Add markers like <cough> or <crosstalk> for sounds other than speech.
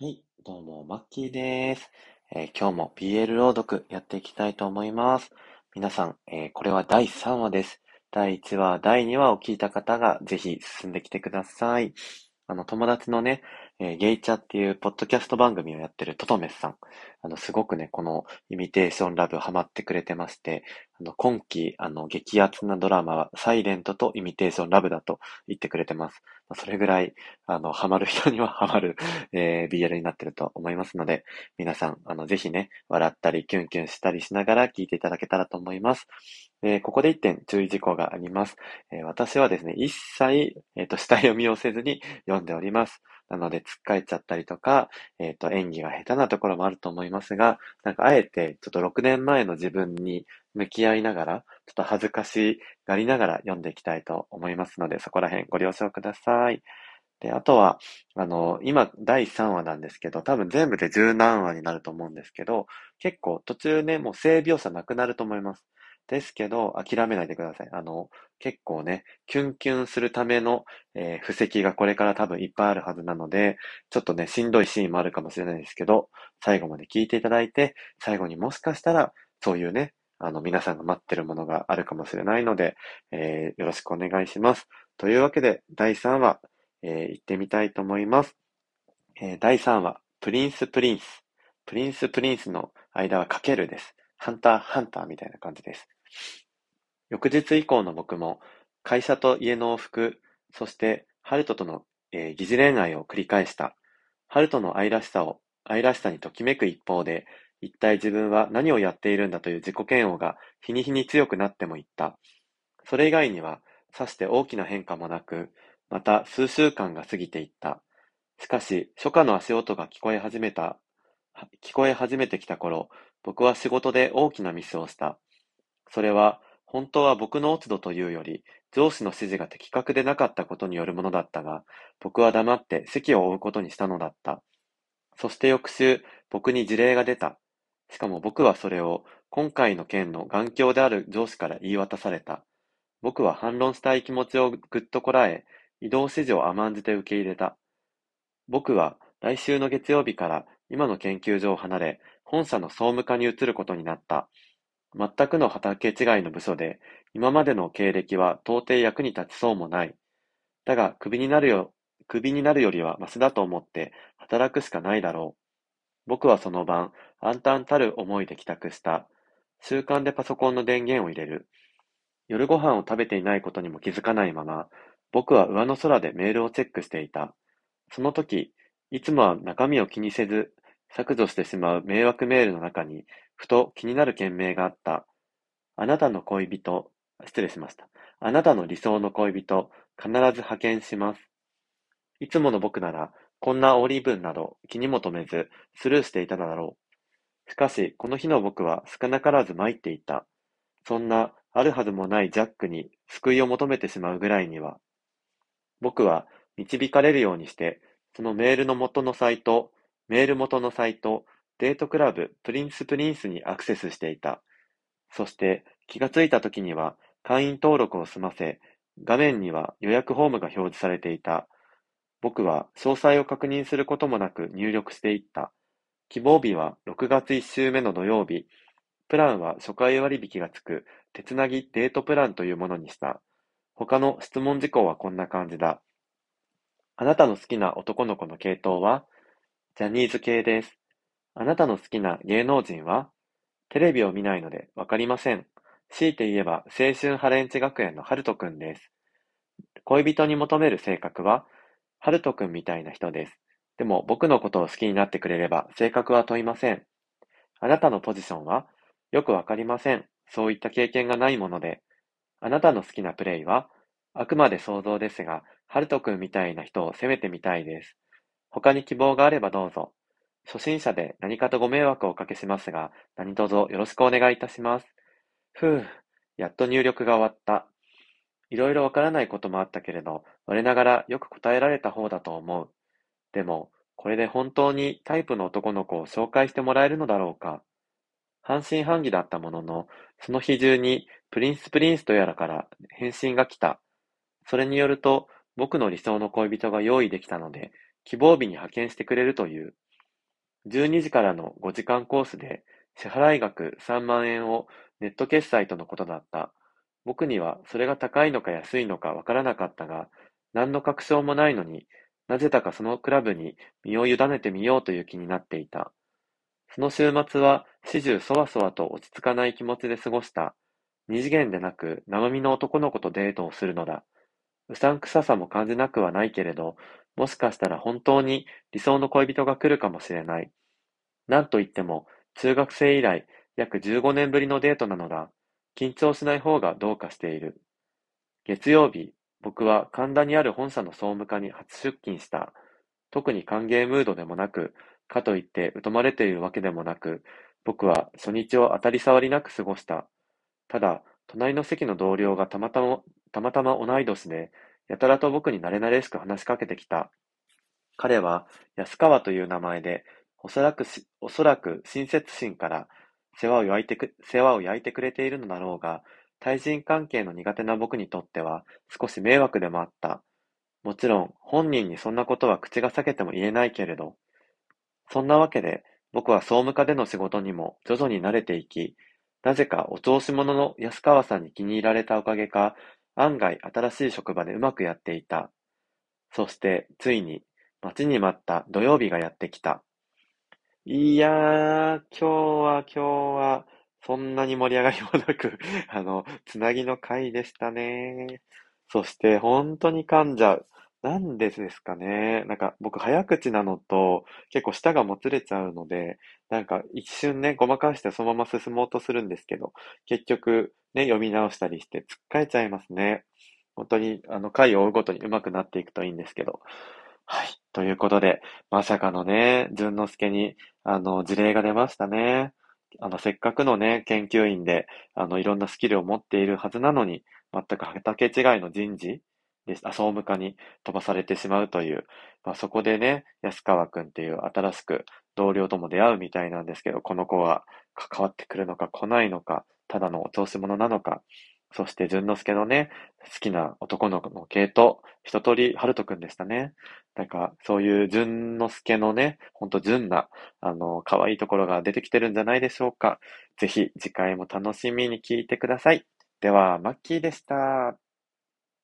はい、どうも、マッキーです。えー今日も BL 朗読やっていきたいと思います。皆さん、えーこれは第3話です。第1話、第2話を聞いた方がぜひ進んできてください。あの、友達のね、えーゲイチャっていうポッドキャスト番組をやってるトトメスさん。あの、すごくね、このイミテーションラブハマってくれてまして、あの、今期、あの、激アツなドラマは、サイレントとイミテーションラブだと言ってくれてます。それぐらい、あの、ハマる人には <laughs> ハマる、えー BL になってると思いますので、皆さん、あの、ぜひね、笑ったり、キュンキュンしたりしながら聞いていただけたらと思います。えーここで一点注意事項があります。えー私はですね、一切、えっ、と、下読みをせずに読んでおります。なので、つっかえちゃったりとか、えっ、と、演技が下手なところもあると思いますが、なんか、あえて、ちょっと6年前の自分に向き合いながら、ちょっと恥ずかしがりながら読んでいきたいと思いますので、そこら辺ご了承ください。で、あとは、あの、今、第3話なんですけど、多分全部で十何話になると思うんですけど、結構途中ね、もう性描写なくなると思います。ですけど、諦めないでください。あの、結構ね、キュンキュンするための、えー布石がこれから多分いっぱいあるはずなので、ちょっとね、しんどいシーンもあるかもしれないですけど、最後まで聞いていただいて、最後にもしかしたら、そういうね、あの、皆さんが待ってるものがあるかもしれないので、えーよろしくお願いします。というわけで、第3話、えー行ってみたいと思います。えー第3話、プリンスプリンス。プリンスプリンスの間はかけるです。ハンターハンターみたいな感じです。翌日以降の僕も、会社と家の往復、そして、ハルトとの、えー疑似恋愛を繰り返した。ハルトの愛らしさを、愛らしさにときめく一方で、一体自分は何をやっているんだという自己嫌悪が日に日に強くなってもいった。それ以外には、さして大きな変化もなく、また数週間が過ぎていった。しかし、初夏の足音が聞こえ始めた、聞こえ始めてきた頃、僕は仕事で大きなミスをした。それは、本当は僕の落ち度というより、上司の指示が的確でなかったことによるものだったが、僕は黙って席を追うことにしたのだった。そして翌週、僕に事例が出た。しかも僕はそれを、今回の件の眼鏡である上司から言い渡された。僕は反論したい気持ちをぐっとこらえ、移動指示を甘んじて受け入れた。僕は来週の月曜日から今の研究所を離れ、本社の総務課に移ることになった。全くの畑違いの部署で、今までの経歴は到底役に立ちそうもない。だが、クビになるよ、クビになるよりはマシだと思って働くしかないだろう。僕はその晩、暗淡たる思いで帰宅した。習慣でパソコンの電源を入れる。夜ご飯を食べていないことにも気づかないまま、僕は上の空でメールをチェックしていた。その時、いつもは中身を気にせず削除してしまう迷惑メールの中に、ふと気になる件名があった。あなたの恋人、失礼しました。あなたの理想の恋人、必ず派遣します。いつもの僕なら、こんな煽り文など気にも留めず、スルーしていただろう。しかし、この日の僕は少なからず参っていた。そんな、あるはずもないジャックに救いを求めてしまうぐらいには。僕は、導かれるようにして、そのメールの元のサイト、メール元のサイト、デートクラブプリンスプリンスにアクセスしていた。そして、気がついた時には、会員登録を済ませ、画面には予約フォームが表示されていた。僕は詳細を確認することもなく入力していった。希望日は6月1週目の土曜日。プランは初回割引がつく、手つなぎデートプランというものにした。他の質問事項はこんな感じだ。あなたの好きな男の子の系統は？ジャニーズ系です。あなたの好きな芸能人はテレビを見ないのでわかりません。強いて言えば青春ハレンチ学園のハルトくんです。恋人に求める性格はハルトくんみたいな人です。でも僕のことを好きになってくれれば性格は問いません。あなたのポジションはよくわかりません。そういった経験がないもので。あなたの好きなプレイはあくまで想像ですが、ハルトくんみたいな人を攻めてみたいです。他に希望があればどうぞ。初心者で何かとご迷惑をおかけしますが、何卒よろしくお願いいたします。ふう、やっと入力が終わった。いろいろわからないこともあったけれど、我ながらよく答えられた方だと思う。でも、これで本当にタイプの男の子を紹介してもらえるのだろうか。半信半疑だったものの、その日中にプリンスプリンスとやらから返信が来た。それによると、僕の理想の恋人が用意できたので、希望日に派遣してくれるという。12時からの5時間コースで支払額3万円をネット決済とのことだった。僕にはそれが高いのか安いのかわからなかったが、何の確証もないのに、なぜだかそのクラブに身を委ねてみようという気になっていた。その週末は始終そわそわと落ち着かない気持ちで過ごした。二次元でなく生身の男の子とデートをするのだ。うさんくささも感じなくはないけれど、もしかしたら本当に理想の恋人が来るかもしれない。なんといっても、中学生以来、約15年ぶりのデートなのだ。緊張しない方がどうかしている。月曜日、僕は神田にある本社の総務課に初出勤した。特に歓迎ムードでもなく、かといって疎まれているわけでもなく、僕は初日を当たり障りなく過ごした。ただ、隣の席の同僚がたまたま、たまたま同い年で、やたらと僕に慣れ慣れしく話しかけてきた。彼は安川という名前で、おそらくおそらく親切心から世話を焼いてく、世話を焼いてくれているのだろうが、対人関係の苦手な僕にとっては少し迷惑でもあった。もちろん本人にそんなことは口が裂けても言えないけれど、そんなわけで僕は総務課での仕事にも徐々に慣れていき、なぜかお調子者の安川さんに気に入られたおかげか、案外新しい職場でうまくやっていた。そしてついに待ちに待った土曜日がやってきた。いやー、今日は今日はそんなに盛り上がりもなく <laughs> あの、つなぎの回でしたね。そして本当に噛んじゃう。なんでですかね。なんか僕早口なのと結構舌がもつれちゃうので、なんか一瞬ね、ごまかしてそのまま進もうとするんですけど、結局ね、読み直したりしてつっかえちゃいますね。本当にあの回を追うごとに上手くなっていくといいんですけど。はい。ということで、まさかのね、淳之介にあの事例が出ましたね。あの、せっかくのね、研究員で、あの、いろんなスキルを持っているはずなのに、全く畑違いの人事、あ、総務課に飛ばされてしまうという、まあ、そこでね、安川くんっていう新しく同僚とも出会うみたいなんですけど、この子は関わってくるのか来ないのか、ただのお調子者なのか、そして、淳之介のね、好きな男の子の系統、一通り、春人くんでしたね。なんか、そういう淳之介のね、ほんと純な、あの、可愛いところが出てきてるんじゃないでしょうか。ぜひ、次回も楽しみに聞いてください。では、マッキーでした。